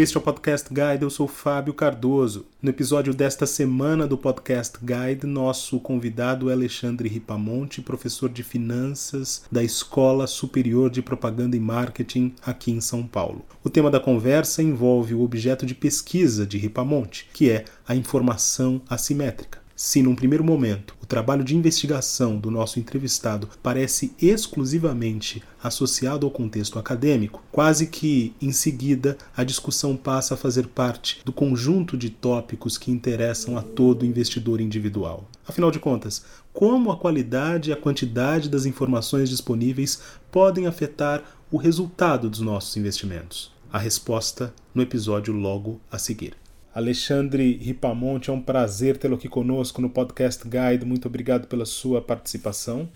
Este é o Podcast Guide, eu sou Fábio Cardoso. No episódio desta semana do Podcast Guide, nosso convidado é Alexandre Ripamonte, professor de finanças da Escola Superior de Propaganda e Marketing aqui em São Paulo. O tema da conversa envolve o objeto de pesquisa de Ripamonte, que é a informação assimétrica. Se, num primeiro momento, o trabalho de investigação do nosso entrevistado parece exclusivamente associado ao contexto acadêmico, quase que em seguida a discussão passa a fazer parte do conjunto de tópicos que interessam a todo investidor individual. Afinal de contas, como a qualidade e a quantidade das informações disponíveis podem afetar o resultado dos nossos investimentos? A resposta no episódio logo a seguir. Alexandre Ripamonte, é um prazer tê-lo aqui conosco no Podcast Guide. Muito obrigado pela sua participação.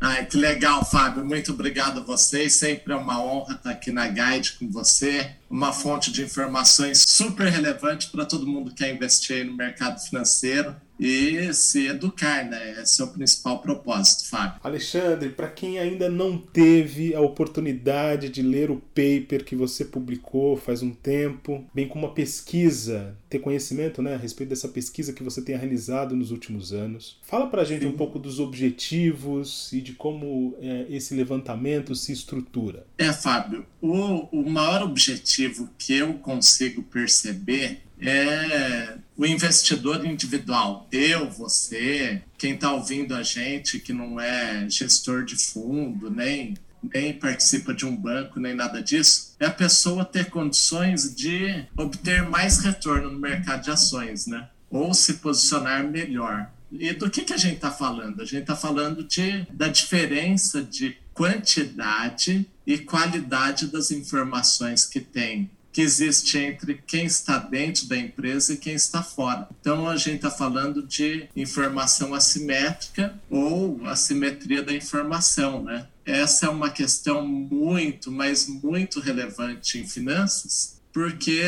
Ai, que legal, Fábio. Muito obrigado a vocês. Sempre é uma honra estar aqui na Guide com você. Uma fonte de informações super relevante para todo mundo que quer investir no mercado financeiro e se educar, né? Esse é o principal propósito, Fábio. Alexandre, para quem ainda não teve a oportunidade de ler o paper que você publicou faz um tempo, bem como uma pesquisa, ter conhecimento né, a respeito dessa pesquisa que você tem realizado nos últimos anos, fala para a gente Sim. um pouco dos objetivos e de como é, esse levantamento se estrutura. É, Fábio, o, o maior objetivo que eu consigo perceber é o investidor individual, eu, você, quem está ouvindo a gente que não é gestor de fundo, nem, nem participa de um banco, nem nada disso, é a pessoa ter condições de obter mais retorno no mercado de ações, né? Ou se posicionar melhor. E do que, que a gente está falando? A gente está falando de, da diferença de quantidade e qualidade das informações que tem que existe entre quem está dentro da empresa e quem está fora. Então a gente está falando de informação assimétrica ou assimetria da informação, né? Essa é uma questão muito, mas muito relevante em finanças, porque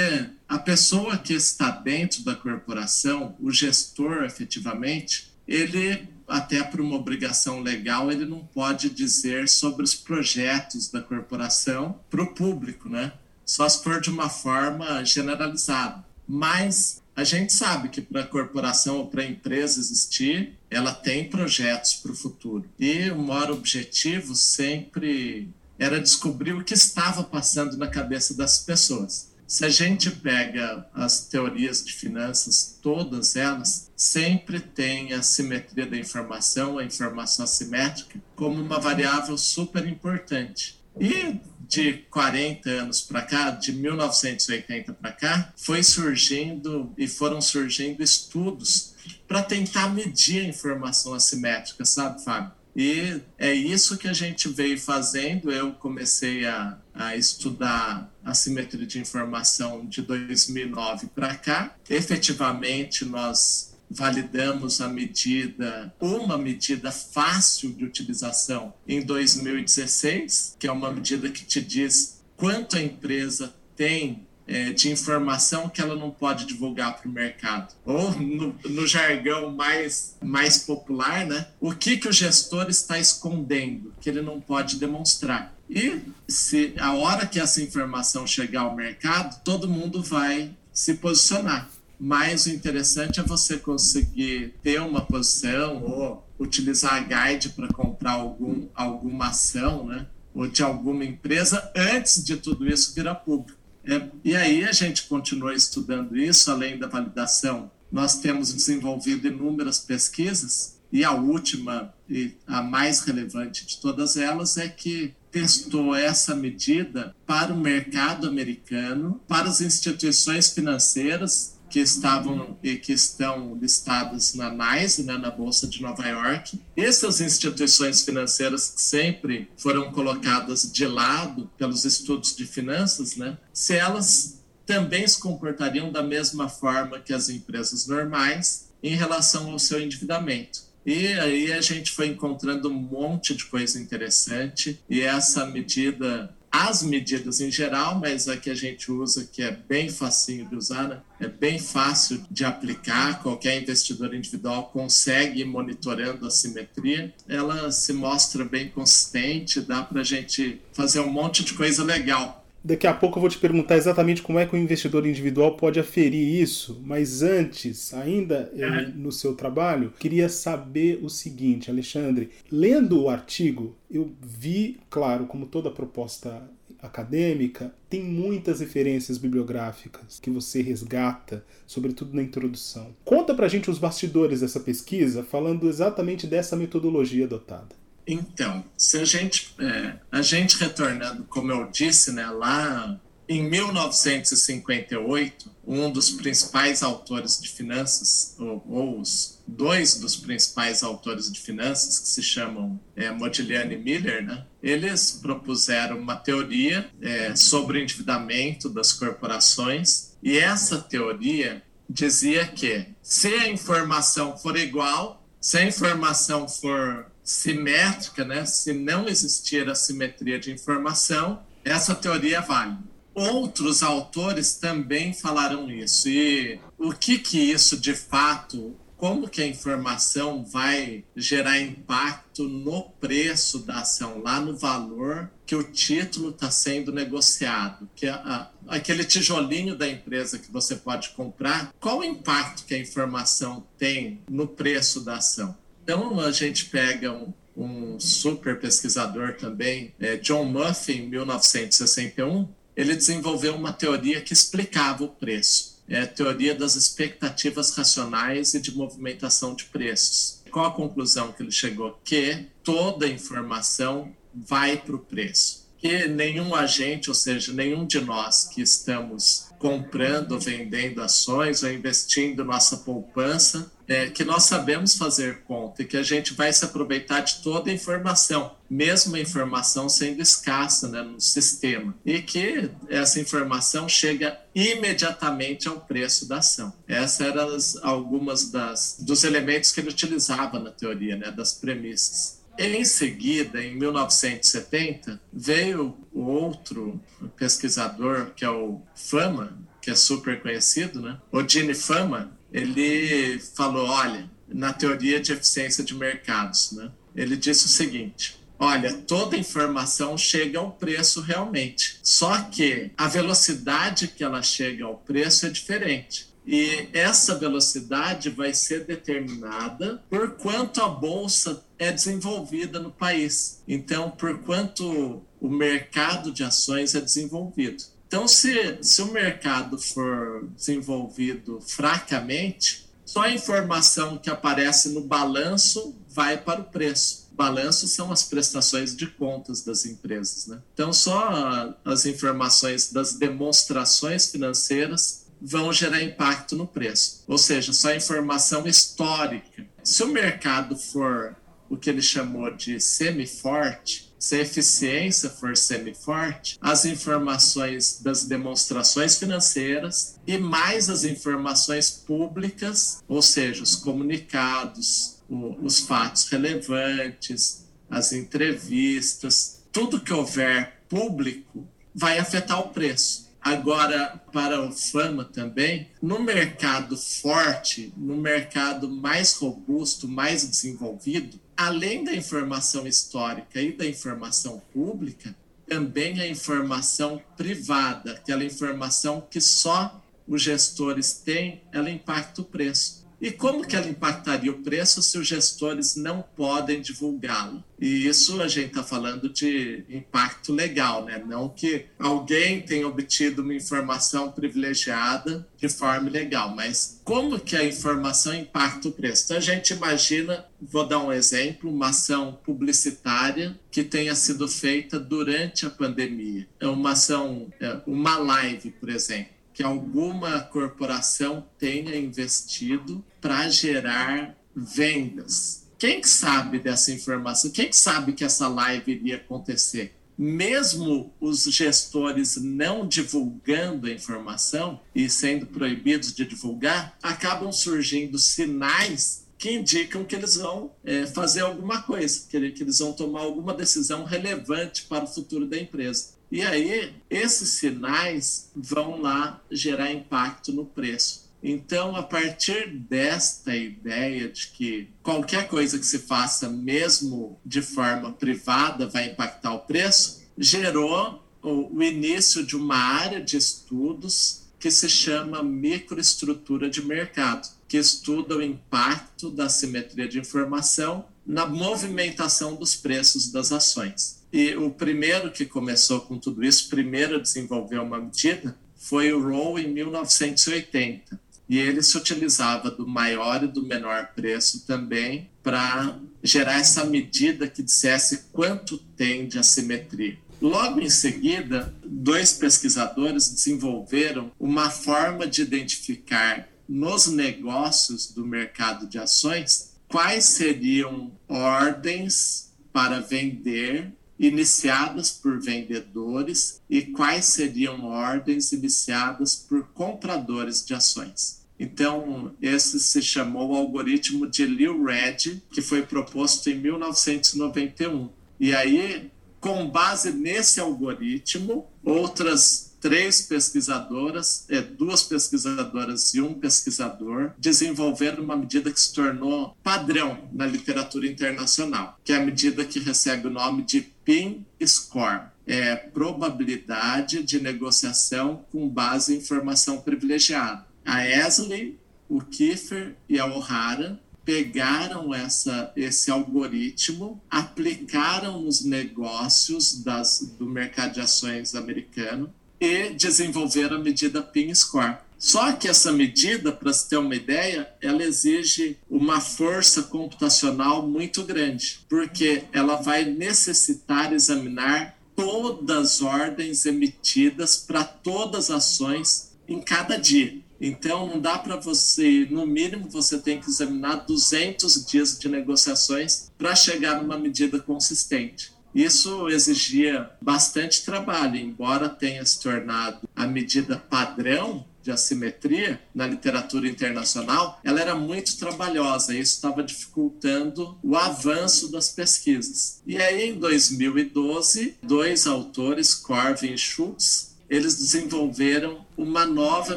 a pessoa que está dentro da corporação, o gestor efetivamente, ele até por uma obrigação legal, ele não pode dizer sobre os projetos da corporação para o público, né? Só se for de uma forma generalizada. Mas a gente sabe que para a corporação ou para a empresa existir, ela tem projetos para o futuro. E o maior objetivo sempre era descobrir o que estava passando na cabeça das pessoas. Se a gente pega as teorias de finanças, todas elas, sempre tem a simetria da informação, a informação assimétrica, como uma variável super importante. E de 40 anos para cá, de 1980 para cá, foi surgindo e foram surgindo estudos para tentar medir a informação assimétrica, sabe, Fábio? E é isso que a gente veio fazendo. Eu comecei a, a estudar a simetria de informação de 2009 para cá. Efetivamente, nós validamos a medida, uma medida fácil de utilização em 2016, que é uma medida que te diz quanto a empresa tem é, de informação que ela não pode divulgar para o mercado. Ou, no, no, jargão mais, mais popular, né? o que, que o gestor está escondendo, que ele não pode demonstrar. E se a hora que essa informação chegar ao mercado, todo mundo vai se posicionar mas o interessante é você conseguir ter uma posição ou utilizar a guide para comprar algum, alguma ação, né? Ou de alguma empresa antes de tudo isso virar público. É, e aí a gente continua estudando isso, além da validação. Nós temos desenvolvido inúmeras pesquisas e a última e a mais relevante de todas elas é que testou essa medida para o mercado americano, para as instituições financeiras que estavam e que estão listadas na NYSE, né, na Bolsa de Nova York. Essas instituições financeiras que sempre foram colocadas de lado pelos estudos de finanças, né, se elas também se comportariam da mesma forma que as empresas normais em relação ao seu endividamento. E aí a gente foi encontrando um monte de coisa interessante e essa medida as medidas em geral, mas a que a gente usa, que é bem facinho de usar, né? é bem fácil de aplicar, qualquer investidor individual consegue ir monitorando a simetria, ela se mostra bem consistente, dá para a gente fazer um monte de coisa legal. Daqui a pouco eu vou te perguntar exatamente como é que o investidor individual pode aferir isso, mas antes, ainda eh, no seu trabalho, queria saber o seguinte, Alexandre. Lendo o artigo, eu vi, claro, como toda proposta acadêmica, tem muitas referências bibliográficas que você resgata, sobretudo na introdução. Conta pra gente os bastidores dessa pesquisa, falando exatamente dessa metodologia adotada. Então, se a gente, é, a gente retornando, como eu disse, né, lá em 1958, um dos principais autores de finanças, ou, ou os dois dos principais autores de finanças, que se chamam é, Modigliani e Miller, né, eles propuseram uma teoria é, sobre o endividamento das corporações, e essa teoria dizia que se a informação for igual, se a informação for simétrica, né? se não existir a simetria de informação, essa teoria é válida. Outros autores também falaram isso. E o que que isso de fato, como que a informação vai gerar impacto no preço da ação, lá no valor que o título está sendo negociado, que é a, aquele tijolinho da empresa que você pode comprar, qual o impacto que a informação tem no preço da ação? Então a gente pega um, um super pesquisador também, é, John Muffy, em 1961, ele desenvolveu uma teoria que explicava o preço. É a teoria das expectativas racionais e de movimentação de preços. Qual a conclusão que ele chegou? Que toda informação vai para o preço. Que nenhum agente, ou seja, nenhum de nós que estamos comprando, vendendo ações ou investindo nossa poupança, é, que nós sabemos fazer conta e que a gente vai se aproveitar de toda a informação, mesmo a informação sendo escassa né, no sistema, e que essa informação chega imediatamente ao preço da ação. Essas eram as, algumas das, dos elementos que ele utilizava na teoria, né, das premissas. Em seguida, em 1970, veio o outro pesquisador, que é o Fama, que é super conhecido, né? O Gene Fama, ele falou, olha, na teoria de eficiência de mercados, né? Ele disse o seguinte: Olha, toda informação chega ao preço realmente. Só que a velocidade que ela chega ao preço é diferente. E essa velocidade vai ser determinada por quanto a bolsa é desenvolvida no país. Então, por quanto o mercado de ações é desenvolvido. Então, se, se o mercado for desenvolvido fracamente, só a informação que aparece no balanço vai para o preço. Balanços são as prestações de contas das empresas. Né? Então, só as informações das demonstrações financeiras vão gerar impacto no preço. Ou seja, só informação histórica. Se o mercado for o que ele chamou de semi-forte, se a eficiência for semi-forte, as informações das demonstrações financeiras e mais as informações públicas, ou seja, os comunicados, os fatos relevantes, as entrevistas, tudo que houver público vai afetar o preço. Agora, para o Fama também, no mercado forte, no mercado mais robusto, mais desenvolvido, além da informação histórica e da informação pública, também a informação privada, aquela informação que só os gestores têm, ela impacta o preço. E como que ela impactaria o preço se os gestores não podem divulgá-lo? E isso a gente está falando de impacto legal, né? Não que alguém tenha obtido uma informação privilegiada de forma ilegal, mas como que a informação impacta o preço? Então a gente imagina, vou dar um exemplo, uma ação publicitária que tenha sido feita durante a pandemia. É uma ação, é, uma live, por exemplo que alguma corporação tenha investido para gerar vendas. Quem que sabe dessa informação? Quem que sabe que essa live iria acontecer? Mesmo os gestores não divulgando a informação e sendo proibidos de divulgar, acabam surgindo sinais que indicam que eles vão é, fazer alguma coisa, que eles vão tomar alguma decisão relevante para o futuro da empresa. E aí, esses sinais vão lá gerar impacto no preço. Então, a partir desta ideia de que qualquer coisa que se faça, mesmo de forma privada, vai impactar o preço, gerou o, início de uma área de estudos que se chama microestrutura de mercado, que estuda o impacto da simetria de informação na movimentação dos preços das ações. E o primeiro que começou com tudo isso, primeiro a desenvolver uma medida, foi o Rowe em 1980. E ele se utilizava do maior e do menor preço também para gerar essa medida que dissesse quanto tem de assimetria. Logo em seguida, dois pesquisadores desenvolveram uma forma de identificar nos negócios do mercado de ações quais seriam ordens para vender iniciadas por vendedores e quais seriam ordens iniciadas por compradores de ações. Então, esse se chamou o algoritmo de Liu-Red, que foi proposto em 1991. E aí, com base nesse algoritmo, outras três pesquisadoras, é, duas pesquisadoras e um pesquisador, desenvolveram uma medida que se tornou padrão na literatura internacional, que é a medida que recebe o nome de PIN Score. É probabilidade de negociação com base em informação privilegiada. A Esley, o Kiefer e a O'Hara pegaram essa, esse algoritmo, aplicaram nos negócios das, do mercado de ações americano e desenvolveram a medida PIN Score. Só que essa medida, para se ter uma ideia, ela exige uma força computacional muito grande, porque ela vai necessitar examinar todas as ordens emitidas para todas as ações em cada dia. Então, não dá para você, no mínimo, você tem que examinar 200 dias de negociações para chegar numa medida consistente. Isso exigia bastante trabalho, embora tenha se tornado a medida padrão de assimetria na literatura internacional, ela era muito trabalhosa e isso estava dificultando o avanço das pesquisas. E aí, em 2012, dois autores, Corvin e Schultz, eles desenvolveram uma nova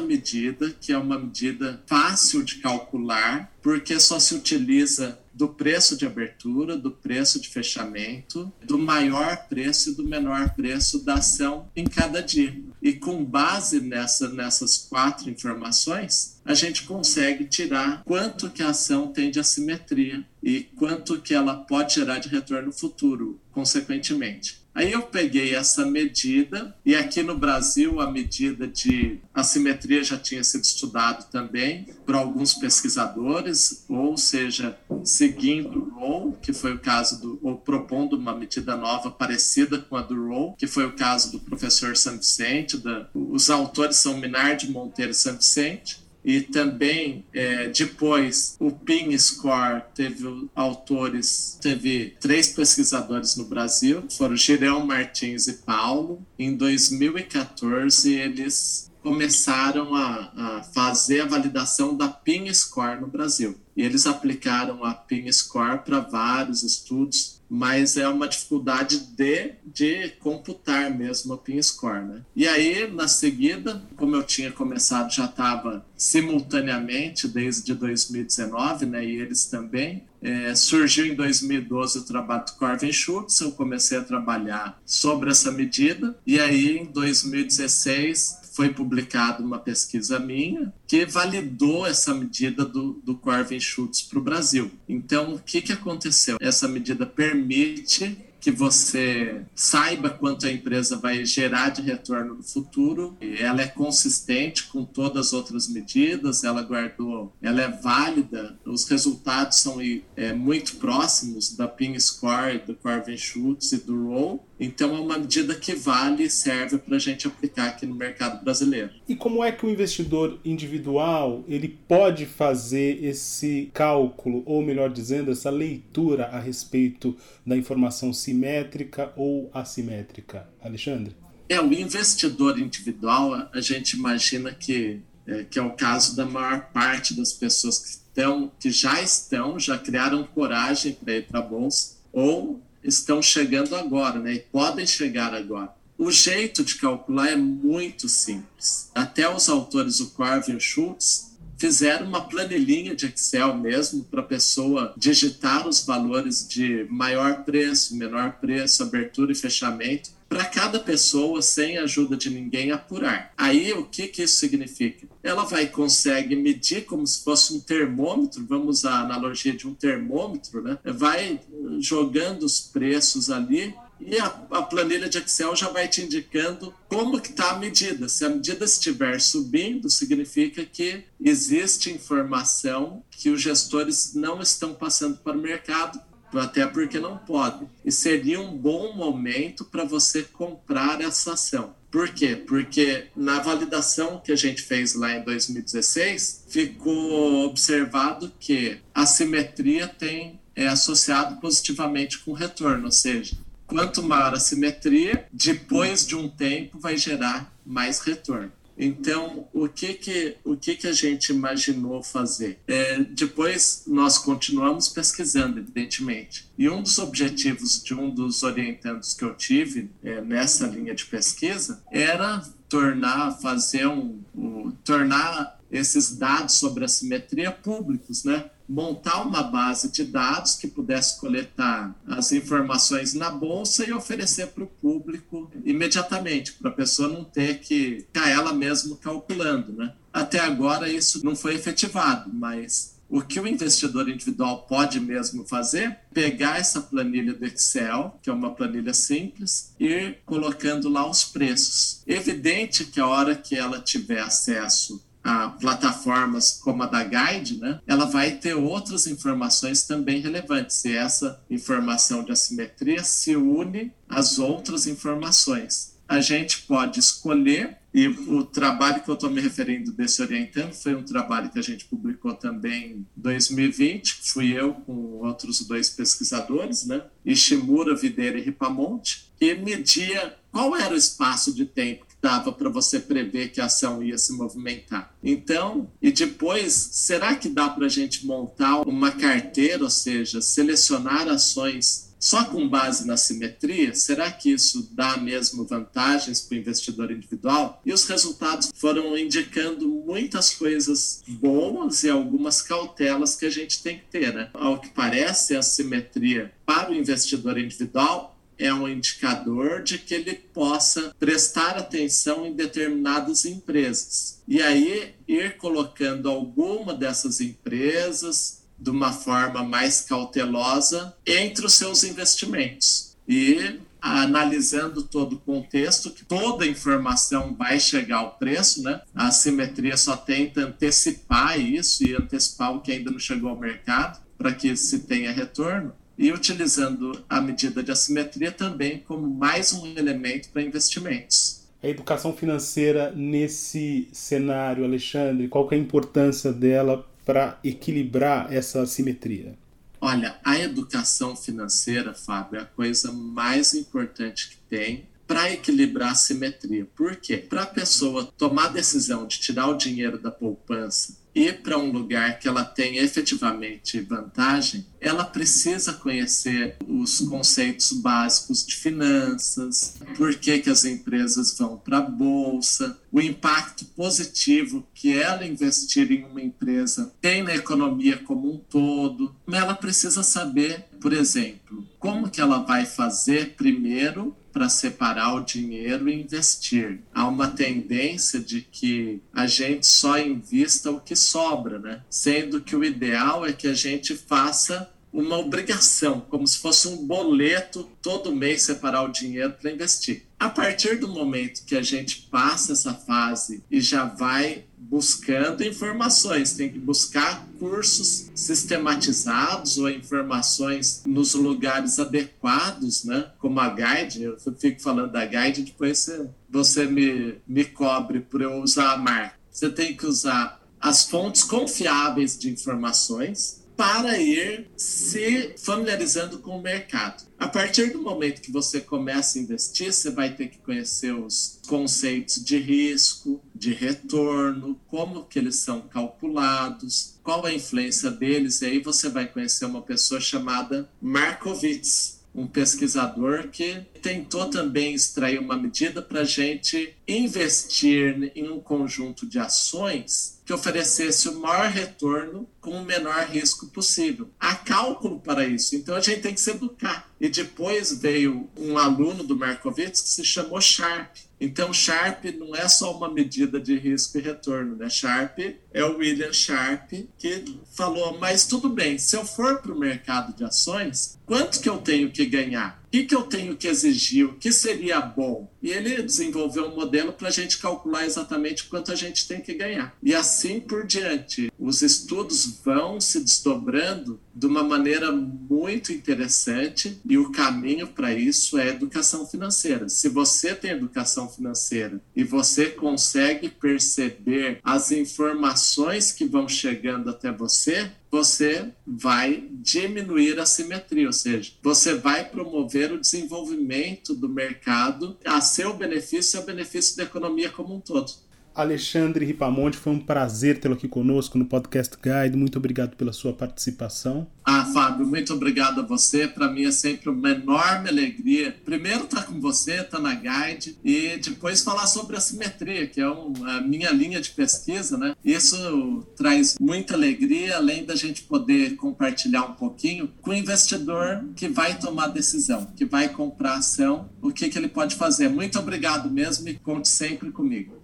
medida, que é uma medida fácil de calcular, porque só se utiliza do preço de abertura, do preço de fechamento, do maior preço e do menor preço da ação em cada dia. E com base nessa, nessas quatro informações, a gente consegue tirar quanto que a ação tem de assimetria e quanto que ela pode gerar de retorno futuro, consequentemente. Aí eu peguei essa medida, e aqui no Brasil a medida de assimetria já tinha sido estudado também por alguns pesquisadores, ou seja, seguindo o Rowe, que foi o caso do, ou propondo uma medida nova parecida com a do Rowe, que foi o caso do professor San Vicente, da, os autores são Minardi Monteiro San Vicente, e também é, depois o PIN Score teve autores, teve três pesquisadores no Brasil, foram Girão Martins e Paulo. Em 2014 eles começaram a, a, fazer a validação da PIN Score no Brasil. E eles aplicaram a PIN Score para vários estudos mas é uma dificuldade de, de computar mesmo a PIN score. Né? E aí, na seguida, como eu tinha começado, já estava simultaneamente desde 2019, né, e eles também. É, surgiu em 2012 o trabalho do Corvin Schultz, eu comecei a trabalhar sobre essa medida, e aí em 2016 foi publicada uma pesquisa minha que validou essa medida do, do Corvin Schultz para o Brasil. Então, o que, que aconteceu? Essa medida permite que você saiba quanto a empresa vai gerar de retorno no futuro. Ela é consistente com todas as outras medidas, ela guardou, ela é válida, os resultados são é, muito próximos da PIN Score, do Corvin Schultz e do Roll. Então é uma medida que vale e serve para a gente aplicar aqui no mercado brasileiro. E como é que o investidor individual ele pode fazer esse cálculo, ou melhor dizendo, essa leitura a respeito da informação simétrica ou assimétrica? Alexandre? É, o investidor individual, a gente imagina que é, que é o caso da maior parte das pessoas que estão, que já estão, já criaram coragem para ir para a bolsa, ou estão chegando agora, né? E podem chegar agora. O jeito de calcular é muito simples. Até os autores, o Corvin e o Schultz, fizeram uma planilhinha de Excel mesmo para a pessoa digitar os valores de maior preço, menor preço, abertura e fechamento para cada pessoa, sem ajuda de ninguém, apurar. Aí, o que, que isso significa? Ela vai consegue medir como se fosse um termômetro, vamos usar a analogia de um termômetro, né? Vai jogando os preços ali e a, a, planilha de Excel já vai te indicando como que está a medida. Se a medida estiver subindo, significa que existe informação que os gestores não estão passando para o mercado até porque não pode. E seria um bom momento para você comprar essa ação. Por quê? Porque na validação que a gente fez lá em 2016, ficou observado que a simetria tem é associado positivamente com retorno, ou seja, quanto maior a simetria, depois de um tempo vai gerar mais retorno. Então, o que que, o que, que a gente imaginou fazer? É, depois, nós continuamos pesquisando, evidentemente. E um dos objetivos de um dos orientandos que eu tive é, nessa linha de pesquisa era tornar, fazer um, um tornar esses dados sobre a simetria públicos, né? montar uma base de dados que pudesse coletar as informações na bolsa e oferecer para o público imediatamente, para a pessoa não ter que ficar ela mesma calculando, né? Até agora isso não foi efetivado, mas o que o investidor individual pode mesmo fazer? Pegar essa planilha do Excel, que é uma planilha simples, e ir colocando lá os preços. Evidente que a hora que ela tiver acesso a plataformas como a da Guide, né, ela vai ter outras informações também relevantes. E essa informação de assimetria se une às outras informações. A gente pode escolher, e o trabalho que eu estou me referindo desse orientando foi um trabalho que a gente publicou também em 2020, que fui eu com outros dois pesquisadores, né, Ishimura, Videira e Ripamonte, que media qual era o espaço de tempo dava para você prever que a ação ia se movimentar. Então, e depois, será que dá para a gente montar uma carteira, ou seja, selecionar ações só com base na simetria? Será que isso dá mesmo vantagens para o investidor individual? E os resultados foram indicando muitas coisas boas e algumas cautelas que a gente tem que ter. Né? Ao que parece, a simetria para o investidor individual é um indicador de que ele possa prestar atenção em determinadas empresas. E aí ir colocando alguma dessas empresas de uma forma mais cautelosa entre os seus investimentos. E analisando todo o contexto, que toda informação vai chegar ao preço, né? A simetria só tenta antecipar isso e antecipar o que ainda não chegou ao mercado para que se tenha retorno e utilizando a medida de assimetria também como mais um elemento para investimentos. A educação financeira nesse cenário, Alexandre, qual é a importância dela para equilibrar essa assimetria? Olha, a educação financeira, Fábio, é a coisa mais importante que tem para equilibrar a simetria. Por quê? Para a pessoa tomar a decisão de tirar o dinheiro da poupança ir para um lugar que ela tem efetivamente vantagem, ela precisa conhecer os conceitos básicos de finanças, por que, que as empresas vão para a bolsa, o impacto positivo que ela investir em uma empresa tem na economia como um todo. Ela precisa saber, por exemplo, como que ela vai fazer primeiro para separar o dinheiro e investir. Há uma tendência de que a gente só invista o que sobra, né? Sendo que o ideal é que a gente faça uma obrigação, como se fosse um boleto todo mês separar o dinheiro para investir. A partir do momento que a gente passa essa fase e já vai buscando informações, tem que buscar cursos sistematizados ou informações nos lugares adequados, né? Como a Guide, eu fico falando da Guide, depois você, você me, me cobre por eu usar a marca. Você tem que usar as fontes confiáveis de informações, para ir se familiarizando com o mercado. A partir do momento que você começa a investir, você vai ter que conhecer os conceitos de risco, de retorno, como que eles são calculados, qual a influência deles, e aí você vai conhecer uma pessoa chamada Markowitz, um pesquisador que tentou também extrair uma medida para a gente investir em um conjunto de ações que oferecesse o maior retorno com o menor risco possível. Há cálculo para isso, então a gente tem que se educar. E depois veio um aluno do Markowitz que se chamou Sharp. Então, Sharp não é só uma medida de risco e retorno, né? Sharp é o William Sharp que falou: mas tudo bem, se eu for para o mercado de ações, quanto que eu tenho que ganhar? O que, que eu tenho que exigir? O que seria bom? E ele desenvolveu um modelo para a gente calcular exatamente quanto a gente tem que ganhar. E assim por diante. Os estudos vão se desdobrando de uma maneira muito interessante e o caminho para isso é educação financeira. Se você tem educação financeira e você consegue perceber as informações que vão chegando até você, você vai diminuir a simetria, ou seja, você vai promover o desenvolvimento do mercado a seu benefício e ao benefício da economia como um todo. Alexandre Ripamonte, foi um prazer tê-lo aqui conosco no Podcast Guide. Muito obrigado pela sua participação. Ah, Fábio, muito obrigado a você. Para mim é sempre uma enorme alegria. Primeiro estar tá com você, estar tá na Guide e depois falar sobre a simetria, que é um, a minha linha de pesquisa, né? Isso traz muita alegria, além da gente poder compartilhar um pouquinho com o investidor que vai tomar decisão, que vai comprar ação, o que, que ele pode fazer. Muito obrigado mesmo e conte sempre comigo.